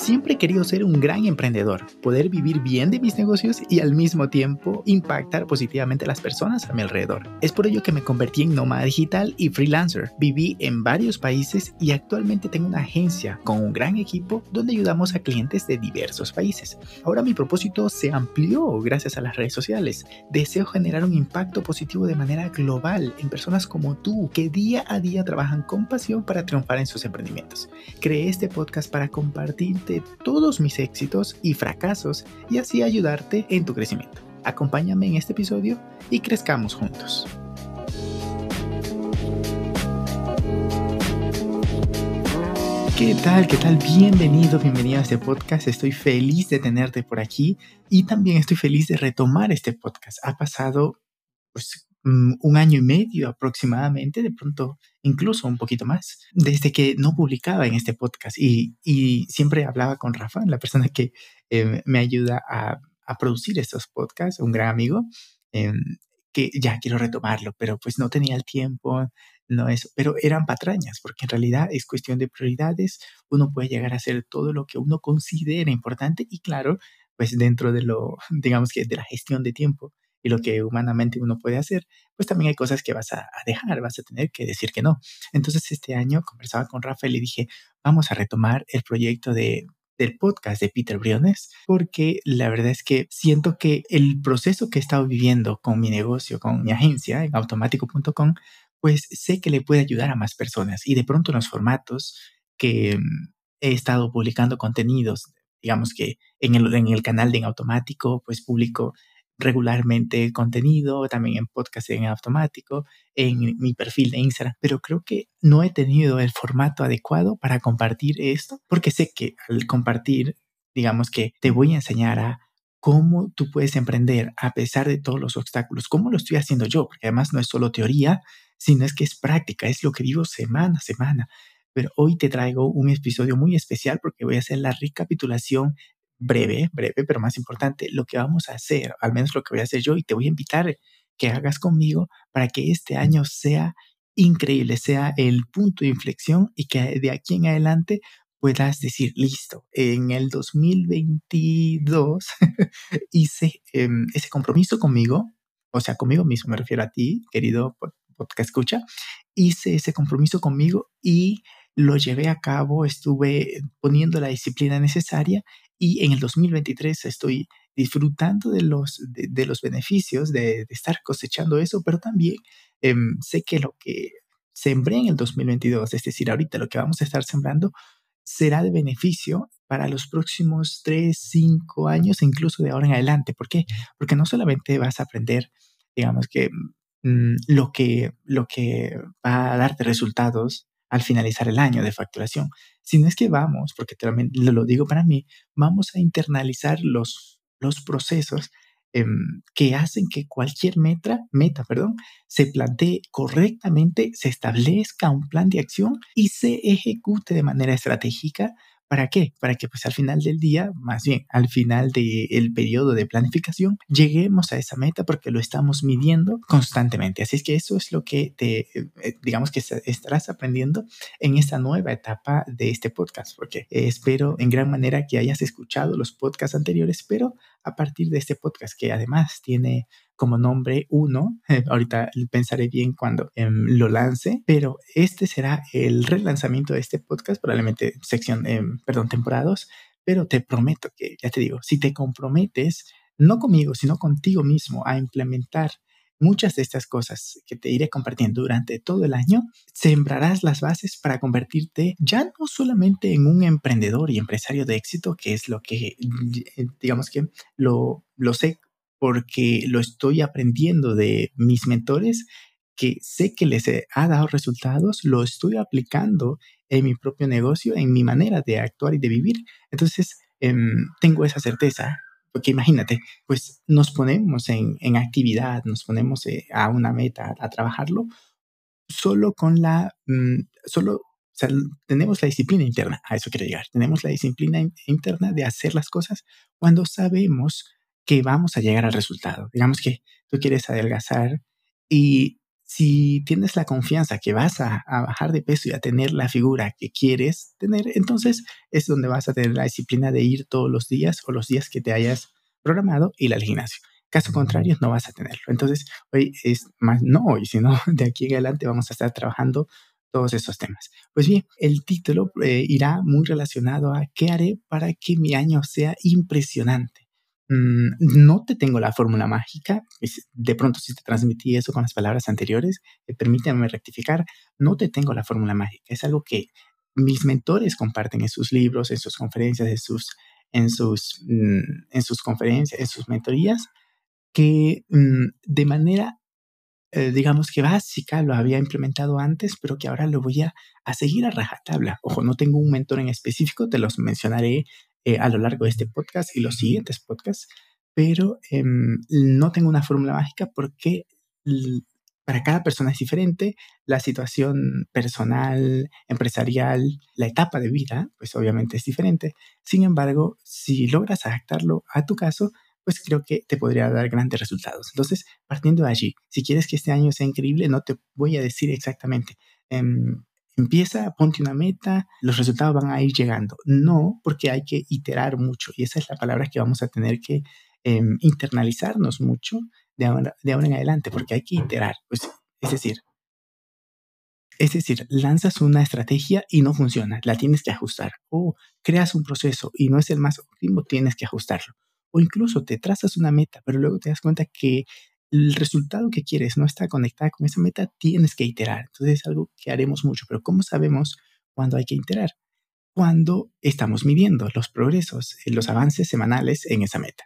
Siempre he querido ser un gran emprendedor, poder vivir bien de mis negocios y al mismo tiempo impactar positivamente a las personas a mi alrededor. Es por ello que me convertí en nómada digital y freelancer. Viví en varios países y actualmente tengo una agencia con un gran equipo donde ayudamos a clientes de diversos países. Ahora mi propósito se amplió gracias a las redes sociales. Deseo generar un impacto positivo de manera global en personas como tú que día a día trabajan con pasión para triunfar en sus emprendimientos. Creé este podcast para compartirte todos mis éxitos y fracasos y así ayudarte en tu crecimiento. Acompáñame en este episodio y crezcamos juntos. ¿Qué tal? ¿Qué tal? Bienvenido, bienvenido a este podcast. Estoy feliz de tenerte por aquí y también estoy feliz de retomar este podcast. Ha pasado pues Mm, un año y medio aproximadamente, de pronto incluso un poquito más, desde que no publicaba en este podcast. Y, y siempre hablaba con Rafa, la persona que eh, me ayuda a, a, producir estos podcasts, un gran amigo, eh, que ya quiero retomarlo, pero pues no tenía el tiempo, no es, pero eran patrañas, porque en realidad es cuestión de prioridades, uno puede llegar a hacer todo lo que uno considera importante y claro, pues dentro de lo, digamos que de la gestión de tiempo, y lo que humanamente uno puede hacer, pues también hay cosas que vas a, dejar, vas a tener que decir que no. Entonces este año conversaba con Rafael y dije, vamos a retomar el proyecto de, del podcast de Peter Briones, porque la verdad es que siento que el proceso que he estado viviendo con mi negocio, con mi agencia en automático.com, pues sé que le puede ayudar a más personas y de pronto los formatos que mm, he estado publicando contenidos, digamos que en el, en el canal de en automático, pues publico regularmente contenido, también en podcast en automático, en mi perfil de Instagram, pero creo que no he tenido el formato adecuado para compartir esto, porque sé que al compartir, digamos que te voy a enseñar a cómo tú puedes emprender a pesar de todos los obstáculos, cómo lo estoy haciendo yo, porque además no es solo teoría, sino es que es práctica, es lo que vivo semana a semana. Pero hoy te traigo un episodio muy especial porque voy a hacer la recapitulación breve, breve, pero más importante, lo que vamos a hacer, al menos lo que voy a hacer yo, y te voy a invitar que hagas conmigo para que este año sea increíble, sea el punto de inflexión y que de aquí en adelante puedas decir, listo, en el 2022 hice em, ese compromiso conmigo, o sea, conmigo mismo, me refiero a ti, querido podcast escucha, hice ese compromiso conmigo y lo llevé a cabo, estuve poniendo la disciplina necesaria y en el 2023 estoy disfrutando de los, de, los beneficios de, estar cosechando eso, pero también em, sé que lo que sembré en el 2022, es decir, ahorita lo que vamos a estar sembrando, será de beneficio para los próximos 3, 5 años e incluso de ahora en adelante. ¿Por qué? Porque no solamente vas a aprender, digamos que, mm, lo, que lo que va a darte resultados al finalizar el año de facturación, sino es que vamos, porque también lo digo para mí, vamos a internalizar los, los procesos em, que hacen que cualquier meta, meta perdón, se plantee correctamente, se establezca un plan de acción y se ejecute de manera estratégica ¿Para qué? Para que pues al final del día, más bien al final del periodo de planificación, lleguemos a esa meta porque lo estamos midiendo constantemente. Así es que eso es lo que te, eh, digamos que estarás aprendiendo en esta nueva etapa de este podcast, porque espero en gran manera que hayas escuchado los podcasts anteriores, pero a partir de este podcast que además tiene como nombre uno. ahorita pensaré bien cuando em, lo lance, pero este será el relanzamiento de este podcast, probablemente sección, em, perdón, temporadas, pero te prometo que, ya te digo, si te comprometes, no conmigo, sino contigo mismo a implementar muchas de estas cosas que te iré compartiendo durante todo el año, sembrarás las bases para convertirte ya no solamente en un emprendedor y empresario de éxito, que es lo que, digamos que lo, lo sé porque lo estoy aprendiendo de mis mentores que sé que les ha dado resultados, lo estoy aplicando en mi propio negocio, en mi manera de actuar y de vivir. Entonces, em, tengo esa certeza, porque imagínate, pues nos ponemos en, actividad, nos ponemos eh, a una meta, a, trabajarlo, solo con la, mm, solo, o sea, tenemos la disciplina interna, a eso quiero llegar, tenemos la disciplina interna de hacer las cosas cuando sabemos que vamos a llegar al resultado. Digamos que tú quieres adelgazar y si tienes la confianza que vas a, bajar de peso y a tener la figura que quieres tener, entonces es donde vas a tener la disciplina de ir todos los días o los días que te hayas programado ir al gimnasio. Caso contrario, no vas a tenerlo. Entonces, hoy es más, no hoy, sino de aquí en adelante vamos a estar trabajando todos estos temas. Pues bien, el título eh, irá muy relacionado a qué haré para que mi año sea impresionante. Mm, no te tengo la fórmula mágica. De pronto, si te transmití eso con las palabras anteriores, eh, rectificar. No te tengo la fórmula mágica. Es algo que mis mentores comparten en sus libros, en sus conferencias, en sus, en sus, mm, en sus conferencias, en sus mentorías, que mm, de manera, eh, digamos que básica, lo había implementado antes, pero que ahora lo voy a, a seguir a rajatabla. Ojo, no tengo un mentor en específico, te los mencionaré eh, a lo largo de este podcast y los siguientes podcasts, pero em, no tengo una fórmula mágica porque para cada persona es diferente, la situación personal, empresarial, la etapa de vida, pues obviamente es diferente. Sin embargo, si logras adaptarlo a tu caso, pues creo que te podría dar grandes resultados. Entonces, partiendo de allí, si quieres que este año sea increíble, no te voy a decir exactamente. Em, Empieza, ponte una meta, los resultados van a ir llegando. No, porque hay que iterar mucho y esa es la palabra que vamos a tener que em, internalizarnos mucho de ahora, de ahora en adelante, porque hay que iterar. Pues, es decir, es decir, lanzas una estrategia y no funciona, la tienes que ajustar. O creas un proceso y no es el más óptimo, tienes que ajustarlo. O incluso te trazas una meta, pero luego te das cuenta que el resultado que quieres no está conectado con esa meta, tienes que iterar. Entonces es algo que haremos mucho, pero ¿cómo sabemos cuándo hay que iterar? Cuando estamos midiendo los progresos, eh, los avances semanales en esa meta.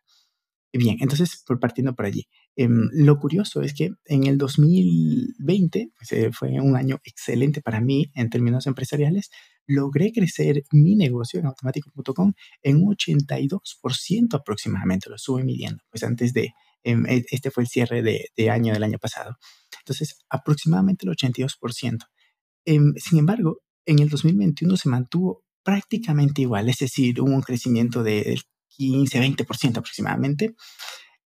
Bien, entonces, partiendo por allí, em, lo curioso es que en el 2020, pues, eh, fue un año excelente para mí en términos empresariales, logré crecer mi negocio en automático.com en un 82% aproximadamente, lo estuve midiendo, pues antes de, este fue el cierre de, año del año pasado. Entonces, aproximadamente el 82%. Em, sin embargo, en el 2021 se mantuvo prácticamente igual, es decir, hubo un crecimiento del 15-20% aproximadamente,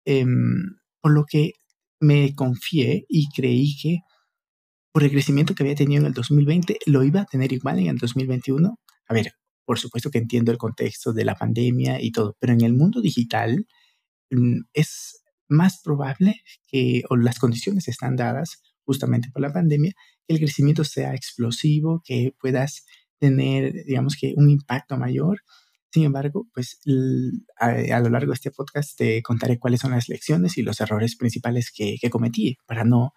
em, por lo que me confié y creí que por el crecimiento que había tenido en el 2020 lo iba a tener igual en el 2021. A ver, por supuesto que entiendo el contexto de la pandemia y todo, pero en el mundo digital mm, es más probable que, o las condiciones están dadas justamente por la pandemia, que el crecimiento sea explosivo, que puedas tener, digamos que, un impacto mayor. Sin embargo, pues a, lo largo de este podcast te contaré cuáles son las lecciones y los errores principales que, cometí para no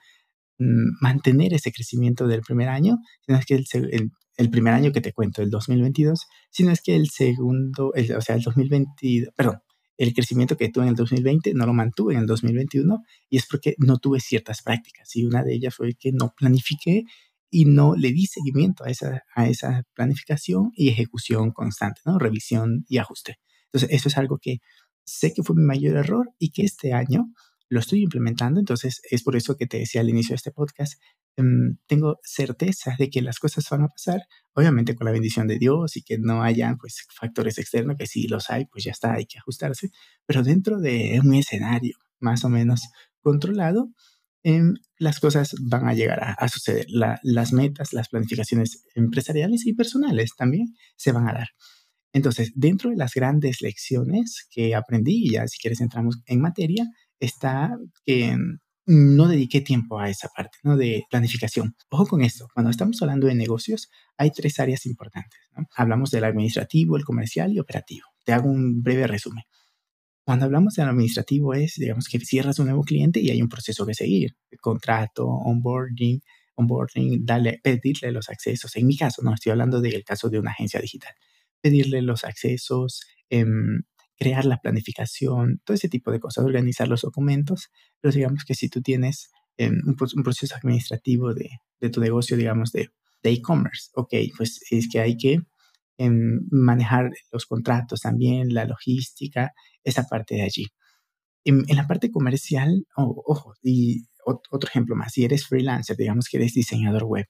mm, mantener ese crecimiento del primer año, sino es que el, el, el, primer año que te cuento, el 2022, sino es que el segundo, o sea, el 2022, perdón, el crecimiento que tuve en el 2020 no lo mantuve en el 2021 y es porque no tuve ciertas prácticas y una de ellas fue que no planifiqué y no le di seguimiento a esa, a esa planificación y ejecución constante, ¿no? Revisión y ajuste. Entonces, eso es algo que sé que fue mi mayor error y que este año lo estoy implementando. Entonces, es por eso que te decía al inicio de este podcast, Em, tengo certeza de que las cosas van a pasar, obviamente con la bendición de Dios y que no haya pues, factores externos, que si los hay, pues ya está, hay que ajustarse, pero dentro de un escenario más o menos controlado, em, las cosas van a llegar a, suceder. las metas, las planificaciones empresariales y personales también se van a dar. Entonces, dentro de las grandes lecciones que aprendí, ya si quieres entramos en materia, está que no dediqué tiempo a esa parte ¿no? de planificación. Ojo con esto, cuando estamos hablando de negocios, hay tres áreas importantes. Hablamos del administrativo, el comercial y operativo. Te hago un breve resumen. Cuando hablamos del administrativo es, digamos, que cierras un nuevo cliente y hay un proceso que seguir. contrato, onboarding, onboarding, darle, pedirle los accesos. En mi caso, no estoy hablando del caso de una agencia digital. Pedirle los accesos, eh, crear la planificación, todo ese tipo de cosas, organizar los documentos, pero digamos que si tú tienes em, un, proceso administrativo de, tu negocio, digamos, de e-commerce, ok, pues es que hay que em, manejar los contratos también, la logística, esa parte de allí. En, la parte comercial, ojo, y otro ejemplo más, si eres freelancer, digamos que eres diseñador web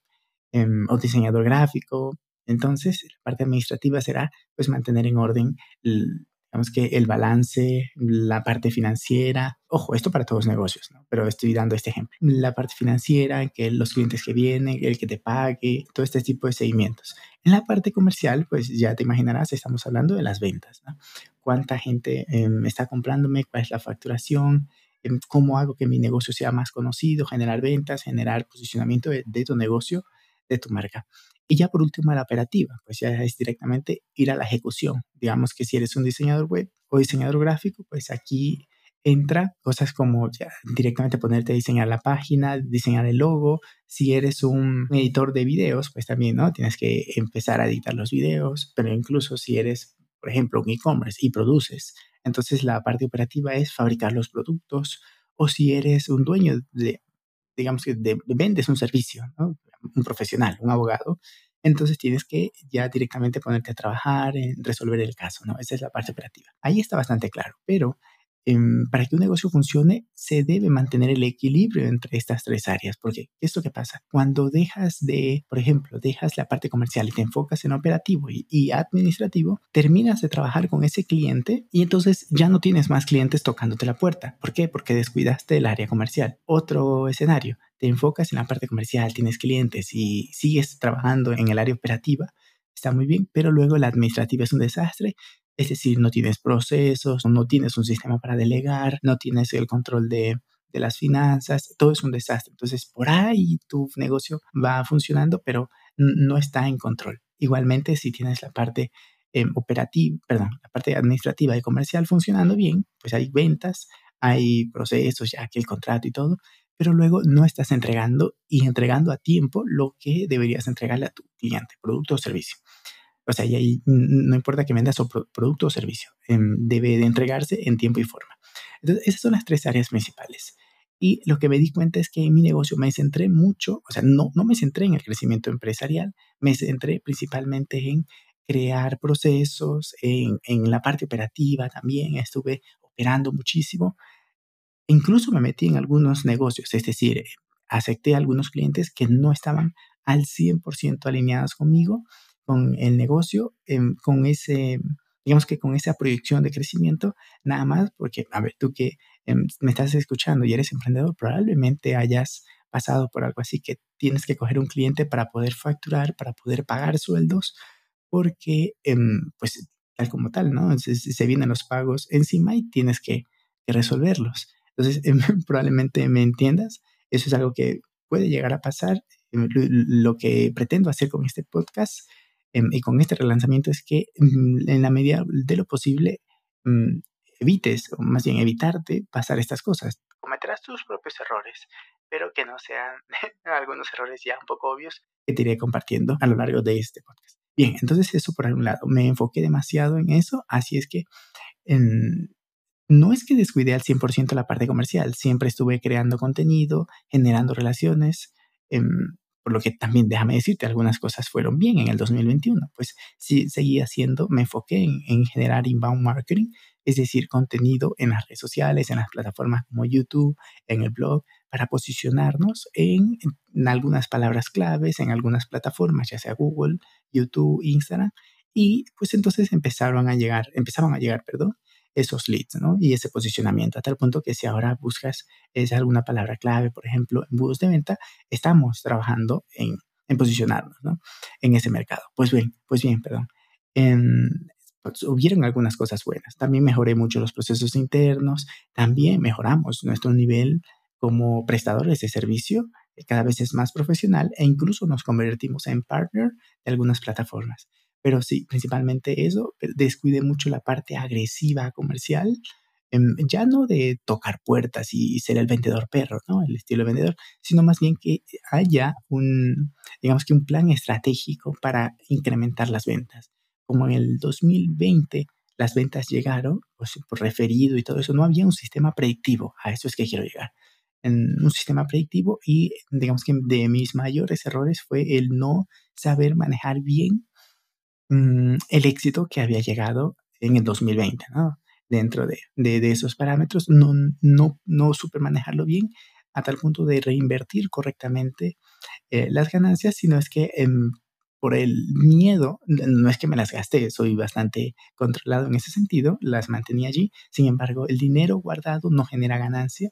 em, o diseñador gráfico, entonces la parte administrativa será pues mantener en orden Digamos que el balance, la parte financiera, ojo, esto para todos los negocios, ¿no? pero estoy dando este ejemplo. La parte financiera, que los clientes que vienen, el que te pague, todo este tipo de seguimientos. En la parte comercial, pues ya te imaginarás, estamos hablando de las ventas. ¿no? ¿Cuánta gente em, está comprándome? ¿Cuál es la facturación? Em, ¿Cómo hago que mi negocio sea más conocido? Generar ventas, generar posicionamiento de, de tu negocio, de tu marca. Y ya por último, la operativa, pues ya es directamente ir a la ejecución. Digamos que si eres un diseñador web o diseñador gráfico, pues aquí entra cosas como ya directamente ponerte a diseñar la página, diseñar el logo. Si eres un editor de videos, pues también, ¿no? Tienes que empezar a editar los videos, pero incluso si eres, por ejemplo, un e-commerce y produces, entonces la parte operativa es fabricar los productos. O si eres un dueño de, digamos que vendes un servicio, ¿no? Un profesional, un abogado, entonces tienes que ya directamente ponerte a trabajar en resolver el caso, ¿no? Esa es la parte operativa. Ahí está bastante claro, pero para que un negocio funcione se debe mantener el equilibrio entre estas tres áreas, porque ¿qué es lo que pasa? Cuando dejas de, por ejemplo, dejas la parte comercial y te enfocas en operativo y, y administrativo, terminas de trabajar con ese cliente y entonces ya no tienes más clientes tocándote la puerta. ¿Por qué? Porque descuidaste el área comercial. Otro escenario, te enfocas en la parte comercial, tienes clientes y sigues trabajando en el área operativa, está muy bien, pero luego la administrativa es un desastre, es decir, no tienes procesos, no tienes un sistema para delegar, no tienes el control de, las finanzas, todo es un desastre. Entonces, por ahí tu negocio va funcionando, pero no está en control. Igualmente, si tienes la parte em, operativa, perdón, la parte administrativa y comercial funcionando bien, pues hay ventas, hay procesos, ya que el contrato y todo, pero luego no estás entregando y entregando a tiempo lo que deberías entregarle a tu cliente, producto o servicio. O sea, no importa que vendas o producto o servicio, em, debe de entregarse en tiempo y forma. Entonces, esas son las tres áreas principales. Y lo que me di cuenta es que en mi negocio me centré mucho, o sea, no, no me centré en el crecimiento empresarial, me centré principalmente en crear procesos, en, en la parte operativa también, estuve operando muchísimo Incluso me metí en algunos negocios, es decir, acepté a algunos clientes que no estaban al 100% alineados conmigo, con el negocio, em, con ese, digamos que con esa proyección de crecimiento, nada más porque, a ver, tú que em, me estás escuchando y eres emprendedor, probablemente hayas pasado por algo así que tienes que coger un cliente para poder facturar, para poder pagar sueldos, porque, em, pues, tal como tal, ¿no? Se, se, vienen los pagos encima y tienes que, que resolverlos. Entonces, probablemente me entiendas. Eso es algo que puede llegar a pasar. Lo que pretendo hacer con este podcast y con este relanzamiento es que mm, en la medida de lo posible mm, evites, o más bien evitarte pasar estas cosas. Cometerás tus propios errores, pero que no sean algunos errores ya un poco obvios que te iré compartiendo a lo largo de este podcast. Bien, entonces eso por un lado, me enfoqué demasiado en eso, así es que en, no es que descuide al 100% la parte comercial, siempre estuve creando contenido, generando relaciones, em, por lo que también déjame decirte, algunas cosas fueron bien en el 2021, pues sí seguí haciendo, me enfoqué en, generar inbound marketing, es decir, contenido en las redes sociales, en las plataformas como YouTube, en el blog, para posicionarnos en, en algunas palabras claves, en algunas plataformas, ya sea Google, YouTube, Instagram, y pues entonces empezaron a llegar, empezaban a llegar, perdón, esos leads, ¿no? Y ese posicionamiento, a tal punto que si ahora buscas es alguna palabra clave, por ejemplo, en embudos de venta, estamos trabajando en, en posicionarnos, ¿no? En ese mercado. Pues bien, pues bien, perdón. pues, hubieron algunas cosas buenas. También mejoré mucho los procesos internos, también mejoramos nuestro nivel como prestadores de servicio, cada vez es más profesional e incluso nos convertimos en partner de algunas plataformas. Pero sí, principalmente eso, descuide mucho la parte agresiva comercial, em, ya no de tocar puertas y ser el vendedor perro, ¿no? El estilo vendedor, sino más bien que haya un, digamos que un plan estratégico para incrementar las ventas. Como en el 2020 las ventas llegaron, por referido y todo eso, no había un sistema predictivo, a eso es que quiero llegar. En un sistema predictivo y digamos que de mis mayores errores fue el no saber manejar bien Mm, el éxito que había llegado en el 2020, ¿no? Dentro de, esos parámetros, no, no, no manejarlo bien a tal punto de reinvertir correctamente eh, las ganancias, sino es que em, por el miedo, no es que me las gasté, soy bastante controlado en ese sentido, las mantenía allí, sin embargo, el dinero guardado no genera ganancia,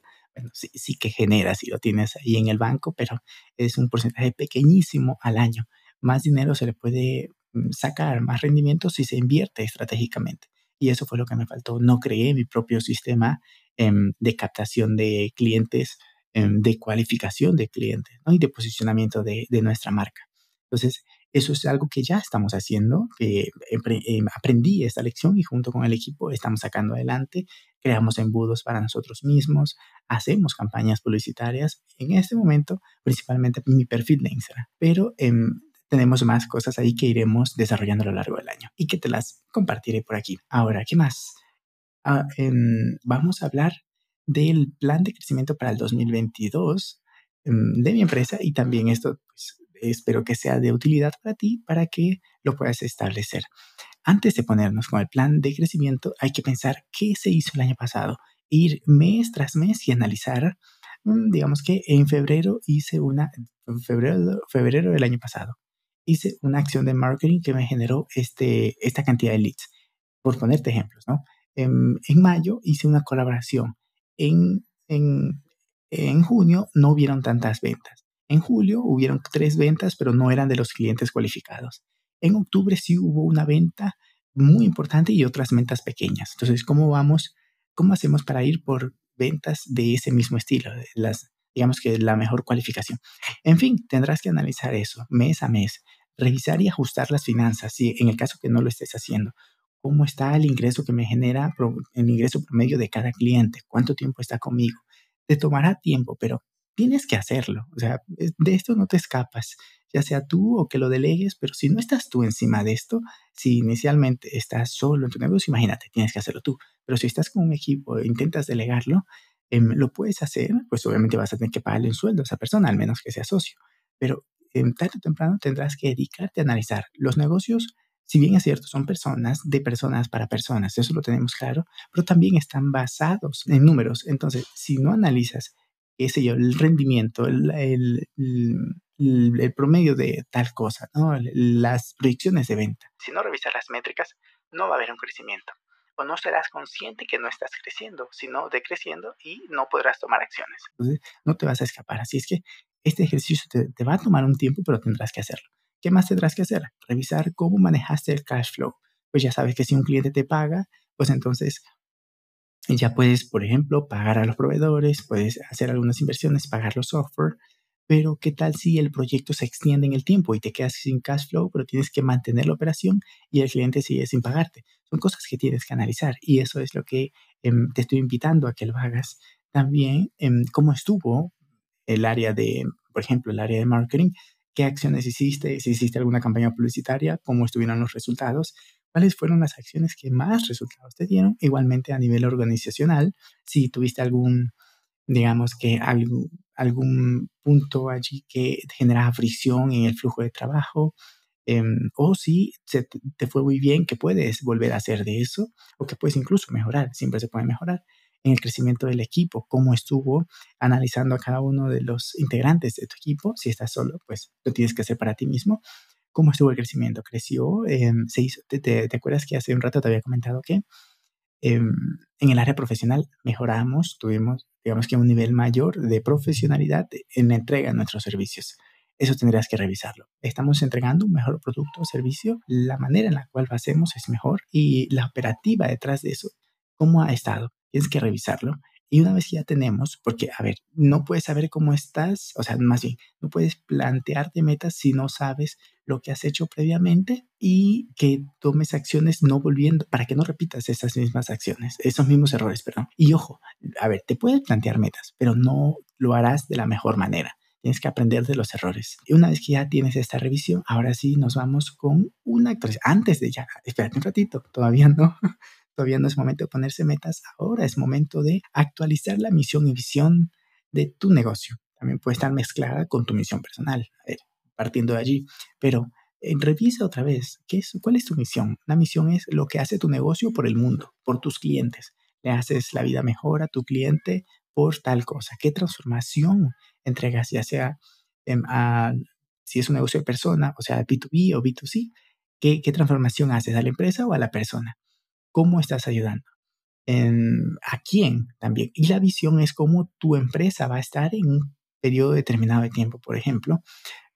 sí, sí que genera si lo tienes ahí en el banco, pero es un porcentaje pequeñísimo al año. Más dinero se le puede sacar, más rendimiento si se invierte estratégicamente. Y eso fue lo que me faltó. No creé mi propio sistema em, de captación de clientes, em, de cualificación de clientes y de posicionamiento de, de nuestra marca. Entonces, eso es algo que ya estamos haciendo, que em, aprendí esta lección y junto con el equipo estamos sacando adelante, creamos embudos para nosotros mismos, hacemos campañas publicitarias. En este momento, principalmente mi perfil de Instagram, pero tenemos más cosas ahí que iremos desarrollando a lo largo del año y que te las compartiré por aquí. Ahora, ¿qué más? Ah, em, vamos a hablar del plan de crecimiento para el 2022 de mi empresa y también esto pues, espero que sea de utilidad para ti para que lo puedas establecer. Antes de ponernos con el plan de crecimiento, hay que pensar qué se hizo el año pasado, ir mes tras mes y analizar. Mm, digamos que en febrero hice una, febrero, febrero del año pasado, hice una acción de marketing que me generó este, esta cantidad de leads. Por ponerte ejemplos, ¿no? En, en mayo hice una colaboración. En, en, en junio no hubieron tantas ventas. En julio hubieron tres ventas, pero no eran de los clientes cualificados. En octubre sí hubo una venta muy importante y otras ventas pequeñas. Entonces, ¿cómo vamos? ¿Cómo hacemos para ir por ventas de ese mismo estilo? Las, digamos que la mejor cualificación. En fin, tendrás que analizar eso mes a mes, revisar y ajustar las finanzas, si en el caso que no lo estés haciendo. ¿Cómo está el ingreso que me genera, el ingreso promedio de cada cliente? ¿Cuánto tiempo está conmigo? Te tomará tiempo, pero tienes que hacerlo. O sea, de esto no te escapas, ya sea tú o que lo delegues, pero si no estás tú encima de esto, si inicialmente estás solo en tu negocio, imagínate, tienes que hacerlo tú. Pero si estás con un equipo e intentas delegarlo, em, lo puedes hacer, pues obviamente vas a tener que pagarle un sueldo a esa persona, al menos que sea socio. Pero tarde o temprano tendrás que dedicarte a analizar los negocios. Si bien es cierto, son personas de personas para personas, eso lo tenemos claro, pero también están basados en números. Entonces, si no analizas qué sé yo, el rendimiento, el, el, el, promedio de tal cosa, ¿no? las proyecciones de venta. Si no revisas las métricas, no va a haber un crecimiento. O no serás consciente que no estás creciendo, sino decreciendo y no podrás tomar acciones. Entonces, no te vas a escapar. Así es que este ejercicio te, te va a tomar un tiempo, pero tendrás que hacerlo. ¿Qué más tendrás que hacer? Revisar cómo manejaste el cash flow. Pues ya sabes que si un cliente te paga, pues entonces ya puedes, por ejemplo, pagar a los proveedores, puedes hacer algunas inversiones, pagar los software, pero ¿qué tal si el proyecto se extiende en el tiempo y te quedas sin cash flow, pero tienes que mantener la operación y el cliente sigue sin pagarte? Son cosas que tienes que analizar y eso es lo que em, te estoy invitando a que lo hagas. También, em, cómo estuvo el área de, por ejemplo, el área de marketing, qué acciones hiciste, si hiciste alguna campaña publicitaria, cómo estuvieron los resultados, cuáles fueron las acciones que más resultados te dieron. Igualmente a nivel organizacional, si tuviste algún, digamos que algún, algún punto allí que generaba fricción en el flujo de trabajo, em, o si se te fue muy bien, que puedes volver a hacer de eso, o que puedes incluso mejorar, siempre se puede mejorar en el crecimiento del equipo, cómo estuvo analizando a cada uno de los integrantes de tu equipo. Si estás solo, pues lo tienes que hacer para ti mismo cómo estuvo el crecimiento. Creció, em, se hizo, te, acuerdas que hace un rato te había comentado que em, en el área profesional mejoramos, tuvimos, digamos que un nivel mayor de profesionalidad en la entrega de nuestros servicios. Eso tendrías que revisarlo. Estamos entregando un mejor producto o servicio, la manera en la cual lo hacemos es mejor y la operativa detrás de eso, cómo ha estado. Tienes que revisarlo y una vez que ya tenemos, porque, a ver, no puedes saber cómo estás, o sea, más bien, no puedes plantearte metas si no sabes lo que has hecho previamente y que tomes acciones no volviendo, para que no repitas esas mismas acciones, esos mismos errores, perdón. Y ojo, a ver, te puedes plantear metas, pero no lo harás de la mejor manera. Tienes que aprender de los errores. Y una vez que ya tienes esta revisión, ahora sí nos vamos con una actualización. Antes de ya, espérate un ratito, todavía no. Todavía no es momento de ponerse metas, ahora es momento de actualizar la misión y visión de tu negocio. También puede estar mezclada con tu misión personal, partiendo de allí. Pero eh, revisa otra vez, ¿qué es, ¿cuál es tu misión? La misión es lo que hace tu negocio por el mundo, por tus clientes. Le haces la vida mejor a tu cliente por tal cosa. ¿Qué transformación entregas, ya sea em, si es un negocio de persona, o sea, B2B o B2C, ¿qué, qué transformación haces a la empresa o a la persona? ¿Cómo estás ayudando? ¿A quién también? Y la visión es cómo tu empresa va a estar en un periodo determinado de tiempo, por ejemplo.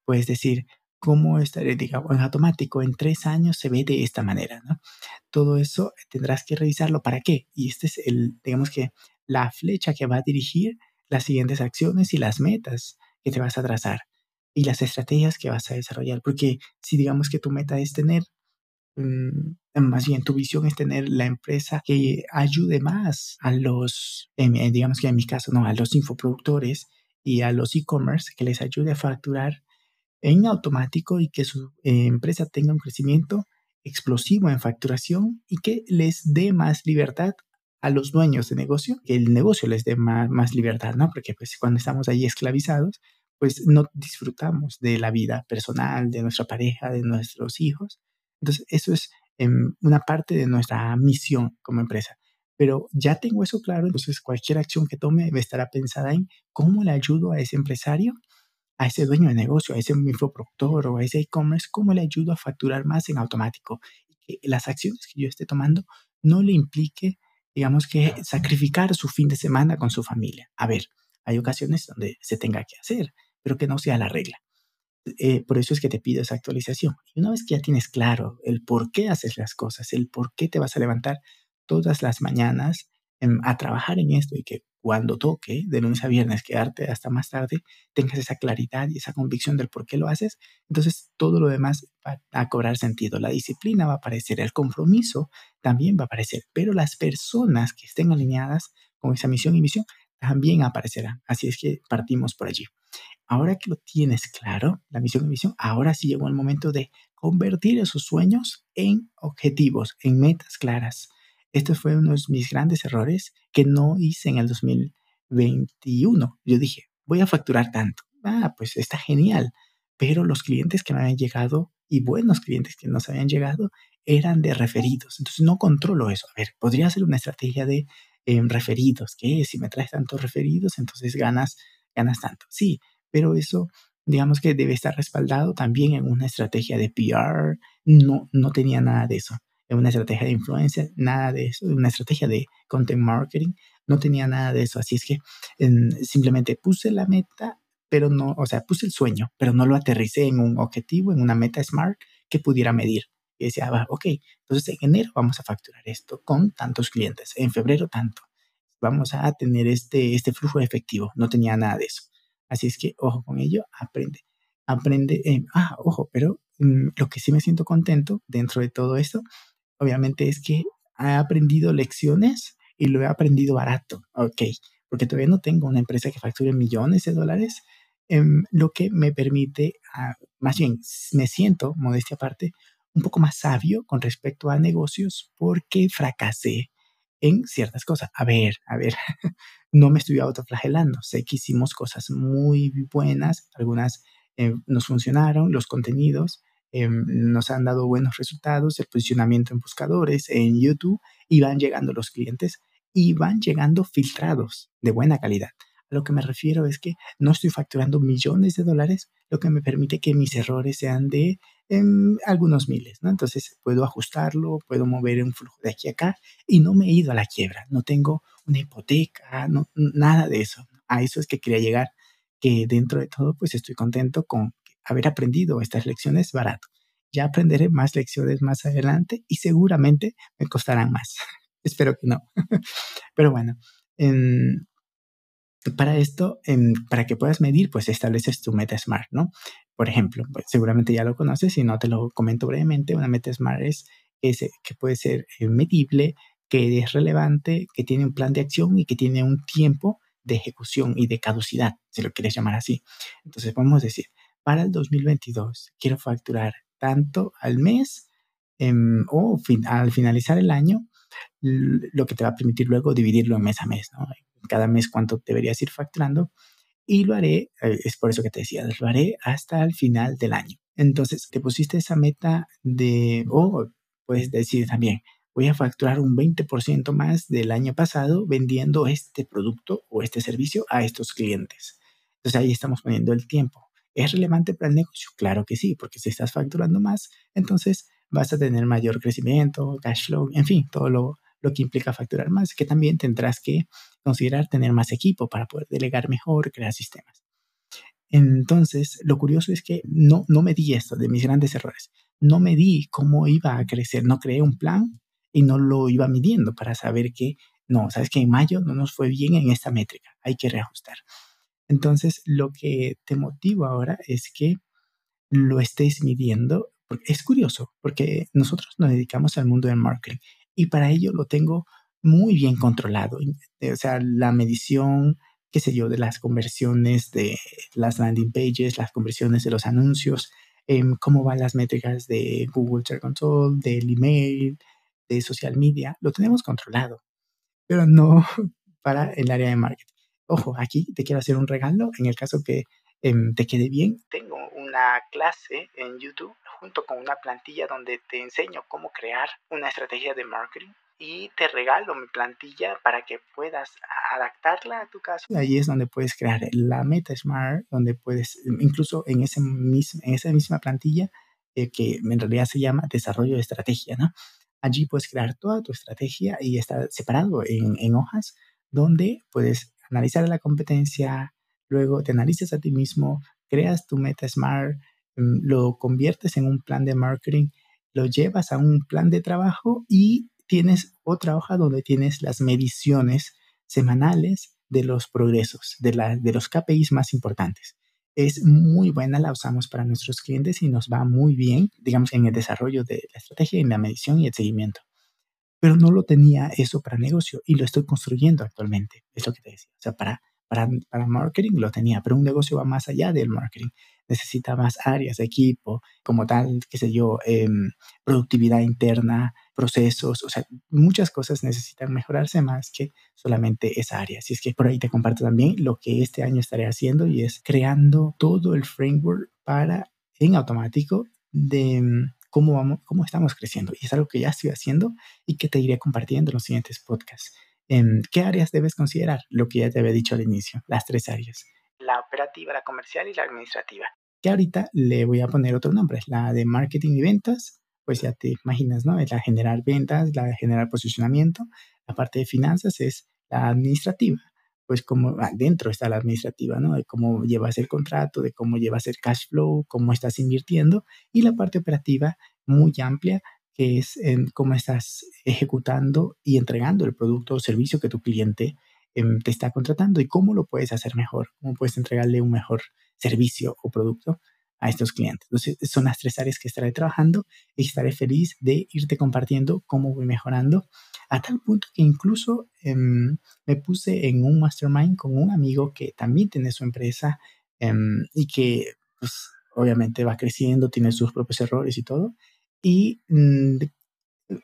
Puedes decir, cómo estaré, digamos, en automático, en tres años se ve de esta manera, ¿no? Todo eso tendrás que revisarlo. ¿Para qué? Y este es el, digamos que, la flecha que va a dirigir las siguientes acciones y las metas que te vas a trazar y las estrategias que vas a desarrollar. Porque si digamos que tu meta es tener, mm, más bien tu visión es tener la empresa que ayude más a los, digamos que en mi caso, no, a los infoproductores y a los e-commerce, que les ayude a facturar en automático y que su eh, empresa tenga un crecimiento explosivo en facturación y que les dé más libertad a los dueños de negocio, que el negocio les dé más, más libertad, ¿no? Porque pues cuando estamos ahí esclavizados, pues no disfrutamos de la vida personal, de nuestra pareja, de nuestros hijos. Entonces, eso es em, una parte de nuestra misión como empresa. Pero ya tengo eso claro, entonces cualquier acción que tome estará pensada en cómo le ayudo a ese empresario a ese dueño de negocio, a ese infoproductor o a ese e-commerce, cómo le ayudo a facturar más en automático. Que las acciones que yo esté tomando no le implique, digamos que, sacrificar su fin de semana con su familia. A ver, hay ocasiones donde se tenga que hacer, pero que no sea la regla. Eh, por eso es que te pido esa actualización. Y una vez que ya tienes claro el por qué haces las cosas, el por qué te vas a levantar todas las mañanas em, a trabajar en esto y que cuando toque, de lunes a viernes, quedarte hasta más tarde, tengas esa claridad y esa convicción del por qué lo haces, entonces todo lo demás va a cobrar sentido. La disciplina va a aparecer, el compromiso también va a aparecer, pero las personas que estén alineadas con esa misión y visión también aparecerán. Así es que partimos por allí. Ahora que lo tienes claro, la misión y visión, ahora sí llegó el momento de convertir esos sueños en objetivos, en metas claras este fue uno de mis grandes errores que no hice en el 2021. Yo dije, voy a facturar tanto. Ah, pues está genial. Pero los clientes que me habían llegado y buenos clientes que nos habían llegado eran de referidos. Entonces no controlo eso. A ver, podría ser una estrategia de em, referidos, que si me traes tantos referidos, entonces ganas, ganas tanto. Sí, pero eso digamos que debe estar respaldado también en una estrategia de PR. No, no tenía nada de eso una estrategia de influencia, nada de eso, una estrategia de content marketing, no tenía nada de eso. Así es que simplemente puse la meta, pero no, o sea, puse el sueño, pero no lo aterricé en un objetivo, en una meta smart que pudiera medir. Y decía, ah, ok, entonces en enero vamos a facturar esto con tantos clientes, en febrero tanto, vamos a tener este, este flujo efectivo. No tenía nada de eso. Así es que, ojo con ello, aprende. Aprende, ah, ojo, pero mm, lo que sí me siento contento dentro de todo esto obviamente es que he aprendido lecciones y lo he aprendido barato, ok, porque todavía no tengo una empresa que facture millones de dólares, em, lo que me permite, ah, más bien, me siento, modestia aparte, un poco más sabio con respecto a negocios porque fracasé en ciertas cosas. A ver, a ver, no me estoy autoflagelando. Sé que hicimos cosas muy buenas, algunas eh, nos funcionaron, los contenidos, Em, nos han dado buenos resultados, el posicionamiento en buscadores, en YouTube, y van llegando los clientes y van llegando filtrados de buena calidad. A lo que me refiero es que no estoy facturando millones de dólares, lo que me permite que mis errores sean de em, algunos miles, ¿no? Entonces puedo ajustarlo, puedo mover un flujo de aquí a acá y no me he ido a la quiebra, no tengo una hipoteca, no, nada de eso. A eso es que quería llegar, que dentro de todo pues estoy contento con haber aprendido estas lecciones barato. Ya aprenderé más lecciones más adelante y seguramente me costarán más. Espero que no. Pero bueno, para esto, para que puedas medir, pues estableces tu meta SMART, ¿no? Por ejemplo, pues, seguramente ya lo conoces, si no te lo comento brevemente, una meta SMART es ese, que puede ser eh, medible, que es relevante, que tiene un plan de acción y que tiene un tiempo de ejecución y de caducidad, si lo quieres llamar así. Entonces, podemos decir, para el 2022 quiero facturar tanto al mes em, o al finalizar el año, lo que te va a permitir luego dividirlo mes a mes, ¿no? Cada mes cuánto deberías ir facturando y lo haré, eh, es por eso que te decía, lo haré hasta el final del año. Entonces, te pusiste esa meta de, o puedes decir también, voy a facturar un 20% más del año pasado vendiendo este producto o este servicio a estos clientes. Entonces ahí estamos poniendo el tiempo ¿Es relevante para el negocio? Claro que sí, porque si estás facturando más, entonces vas a tener mayor crecimiento, cash flow, en fin, todo lo, lo que implica facturar más, que también tendrás que considerar tener más equipo para poder delegar mejor, crear sistemas. Entonces, lo curioso es que no, no medí esto de mis grandes errores. No medí cómo iba a crecer, no creé un plan y no lo iba midiendo para saber que, no, sabes que en mayo no nos fue bien en esta métrica, hay que reajustar. Entonces, lo que te motivo ahora es que lo estés midiendo. Es curioso, porque nosotros nos dedicamos al mundo del marketing y para ello lo tengo muy bien controlado. O sea, la medición, qué sé yo, de las conversiones de las landing pages, las conversiones de los anuncios, em, cómo van las métricas de Google Search Console, del email, de social media, lo tenemos controlado, pero no para el área de marketing. Ojo, aquí te quiero hacer un regalo en el caso que em, te quede bien. Tengo una clase en YouTube junto con una plantilla donde te enseño cómo crear una estrategia de marketing y te regalo mi plantilla para que puedas adaptarla a tu caso. Ahí es donde puedes crear la Meta Smart, donde puedes, incluso en, ese en esa misma plantilla, eh, que en realidad se llama desarrollo de estrategia, ¿no? Allí puedes crear toda tu estrategia y está separado en, en hojas donde puedes analizar la competencia, luego te analizas a ti mismo, creas tu Meta Smart, mm, lo conviertes en un plan de marketing, lo llevas a un plan de trabajo y tienes otra hoja donde tienes las mediciones semanales de los progresos, de, la, de los KPIs más importantes. Es muy buena, la usamos para nuestros clientes y nos va muy bien, digamos, en el desarrollo de la estrategia, en la medición y el seguimiento. Pero no lo tenía eso para negocio y lo estoy construyendo actualmente, es lo que te decía. O sea, para para, para marketing lo tenía, pero un negocio va más allá del marketing. Necesita más áreas equipo, como tal, qué sé yo, em, productividad interna, procesos, o sea, muchas cosas necesitan mejorarse más que solamente esa área. Así es que por ahí te comparto también lo que este año estaré haciendo y es creando todo el framework para en automático de em, cómo, vamos, cómo estamos creciendo. Y es algo que ya estoy haciendo y que te iré compartiendo en los siguientes podcasts. ¿Qué áreas debes considerar? Lo que ya te había dicho al inicio, las tres áreas. La operativa, la comercial y la administrativa. Que ahorita le voy a poner otro nombre, la de marketing y ventas, pues ya te imaginas, ¿no? Es la generar ventas, la de generar posicionamiento. La parte de finanzas es la administrativa, pues como ah, dentro está la administrativa, ¿no? De cómo llevas el contrato, de cómo llevas el cash flow, cómo estás invirtiendo. Y la parte operativa muy amplia es cómo estás ejecutando y entregando el producto o servicio que tu cliente em, te está contratando y cómo lo puedes hacer mejor, cómo puedes entregarle un mejor servicio o producto a estos clientes. Entonces, son las tres áreas que estaré trabajando y estaré feliz de irte compartiendo cómo voy mejorando, a tal punto que incluso em, me puse en un mastermind con un amigo que también tiene su empresa em, y que, pues, obviamente va creciendo, tiene sus propios errores y todo, y mm,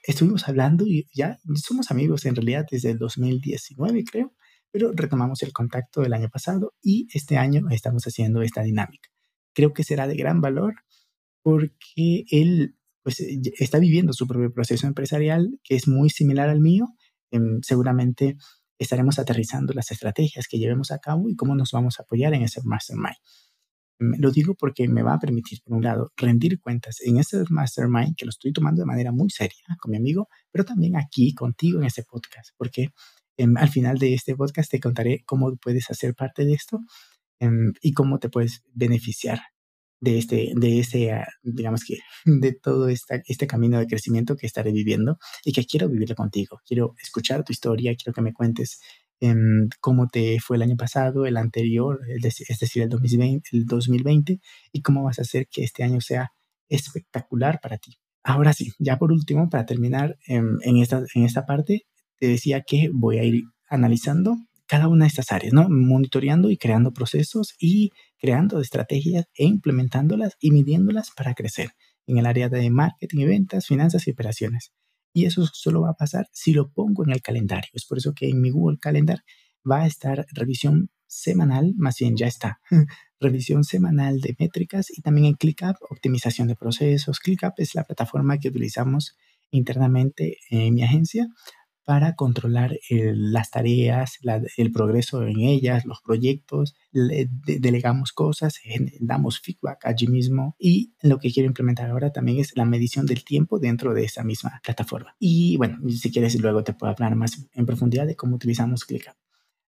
estuvimos hablando y ya somos amigos en realidad desde el 2019, creo, pero retomamos el contacto el año pasado y este año estamos haciendo esta dinámica. Creo que será de gran valor porque él pues, está viviendo su propio proceso empresarial que es muy similar al mío. Em, seguramente estaremos aterrizando las estrategias que llevemos a cabo y cómo nos vamos a apoyar en ese mastermind. Lo digo porque me va a permitir, por un lado, rendir cuentas en este mastermind que lo estoy tomando de manera muy seria con mi amigo, pero también aquí contigo en este podcast, porque em, al final de este podcast te contaré cómo puedes hacer parte de esto em, y cómo te puedes beneficiar de este, de este, ah, digamos que, de todo esta, este camino de crecimiento que estaré viviendo y que quiero vivirlo contigo. Quiero escuchar tu historia, quiero que me cuentes cómo te fue el año pasado, el anterior, es decir, el 2020, el 2020, y cómo vas a hacer que este año sea espectacular para ti. Ahora sí, ya por último, para terminar en, esta, en esta parte, te decía que voy a ir analizando cada una de estas áreas, ¿no? Monitoreando y creando procesos y creando estrategias e implementándolas y midiéndolas para crecer en el área de marketing y ventas, finanzas y operaciones. Y eso solo va a pasar si lo pongo en el calendario. Es por eso que en mi Google Calendar va a estar revisión semanal, más bien ya está, revisión semanal de métricas y también en ClickUp, optimización de procesos. ClickUp es la plataforma que utilizamos internamente en mi agencia para controlar las tareas, el progreso en ellas, los proyectos, delegamos cosas, damos feedback allí mismo y lo que quiero implementar ahora también es la medición del tiempo dentro de esa misma plataforma. Y bueno, si quieres luego te puedo hablar más en profundidad de cómo utilizamos ClickUp.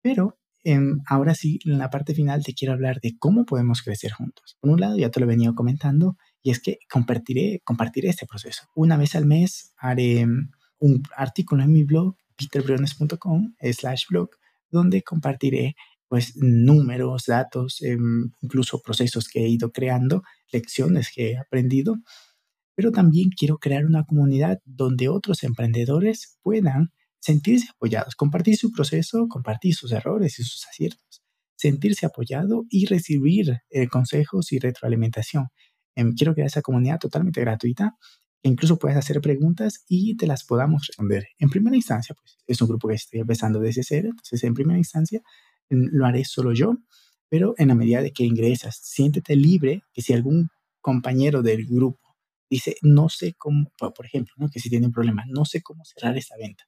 Pero em, ahora sí, en la parte final te quiero hablar de cómo podemos crecer juntos. Por un lado, ya te lo he venido comentando, y es que compartiré, compartiré este proceso. Una vez al mes haré un artículo en mi blog, peterbriones.com slash blog, donde compartiré pues números, datos, em, incluso procesos que he ido creando, lecciones que he aprendido, pero también quiero crear una comunidad donde otros emprendedores puedan sentirse apoyados, compartir su proceso, compartir sus errores y sus aciertos, sentirse apoyado y recibir eh, consejos y retroalimentación. Em, quiero crear esa comunidad totalmente gratuita incluso puedes hacer preguntas y te las podamos responder. En primera instancia, pues es un grupo que estoy empezando desde cero, entonces en primera instancia lo haré solo yo, pero en la medida de que ingresas, siéntete libre que si algún compañero del grupo dice, no sé cómo, por ejemplo, ¿no? que si tiene un problema, no sé cómo cerrar esta venta.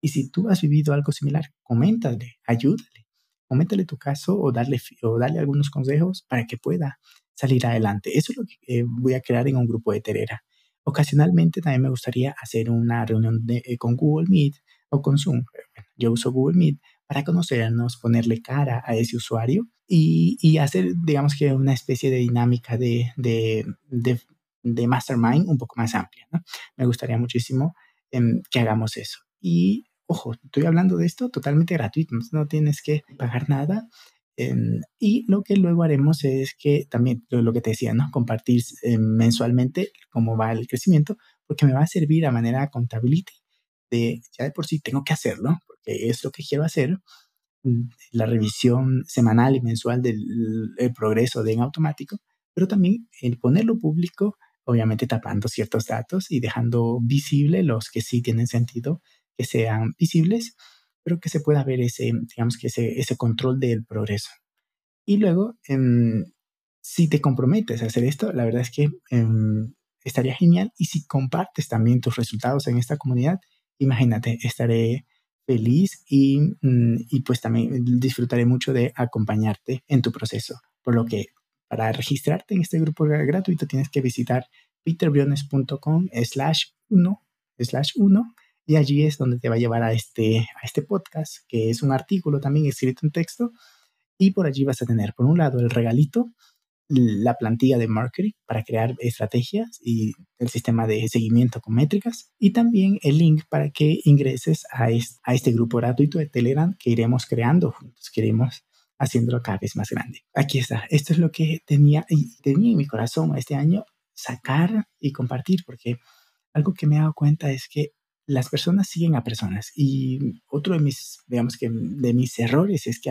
Y si tú has vivido algo similar, coméntale, ayúdale, coméntale tu caso o darle, o darle algunos consejos para que pueda salir adelante. Eso es lo que eh, voy a crear en un grupo de Terera. Ocasionalmente también me gustaría hacer una reunión eh, con Google Meet o con Zoom. yo uso Google Meet para conocernos, ponerle cara a ese usuario y, hacer, digamos que una especie de dinámica de, de, mastermind un poco más amplia. Me gustaría muchísimo em, que hagamos eso. Y ojo, estoy hablando de esto totalmente gratuito, no tienes que pagar nada Em, y lo que luego haremos es que también, lo, que te decía, ¿no? Compartir eh, mensualmente cómo va el crecimiento, porque me va a servir a manera contability de, ya de por sí tengo que hacerlo, porque es lo que quiero hacer, mm, la revisión semanal y mensual del progreso de en automático, pero también el ponerlo público, obviamente tapando ciertos datos y dejando visible los que sí tienen sentido que sean visibles pero que se pueda ver ese, digamos que ese, ese control del progreso. Y luego, em, si te comprometes a hacer esto, la verdad es que em, estaría genial. Y si compartes también tus resultados en esta comunidad, imagínate, estaré feliz y, mm, y pues también disfrutaré mucho de acompañarte en tu proceso. Por lo que para registrarte en este grupo gratuito tienes que visitar peterbriones.com slash 1 slash 1 y allí es donde te va a llevar a este, a este podcast, que es un artículo también escrito en texto. Y por allí vas a tener, por un lado, el regalito, la plantilla de marketing para crear estrategias y el sistema de seguimiento con métricas y también el link para que ingreses a este, a este grupo gratuito de Telegram que iremos creando juntos, que iremos haciéndolo cada vez más grande. Aquí está, esto es lo que tenía, tenía en mi corazón este año, sacar y compartir, porque algo que me he dado cuenta es que las personas siguen a personas. Y otro de mis, digamos que de mis errores es que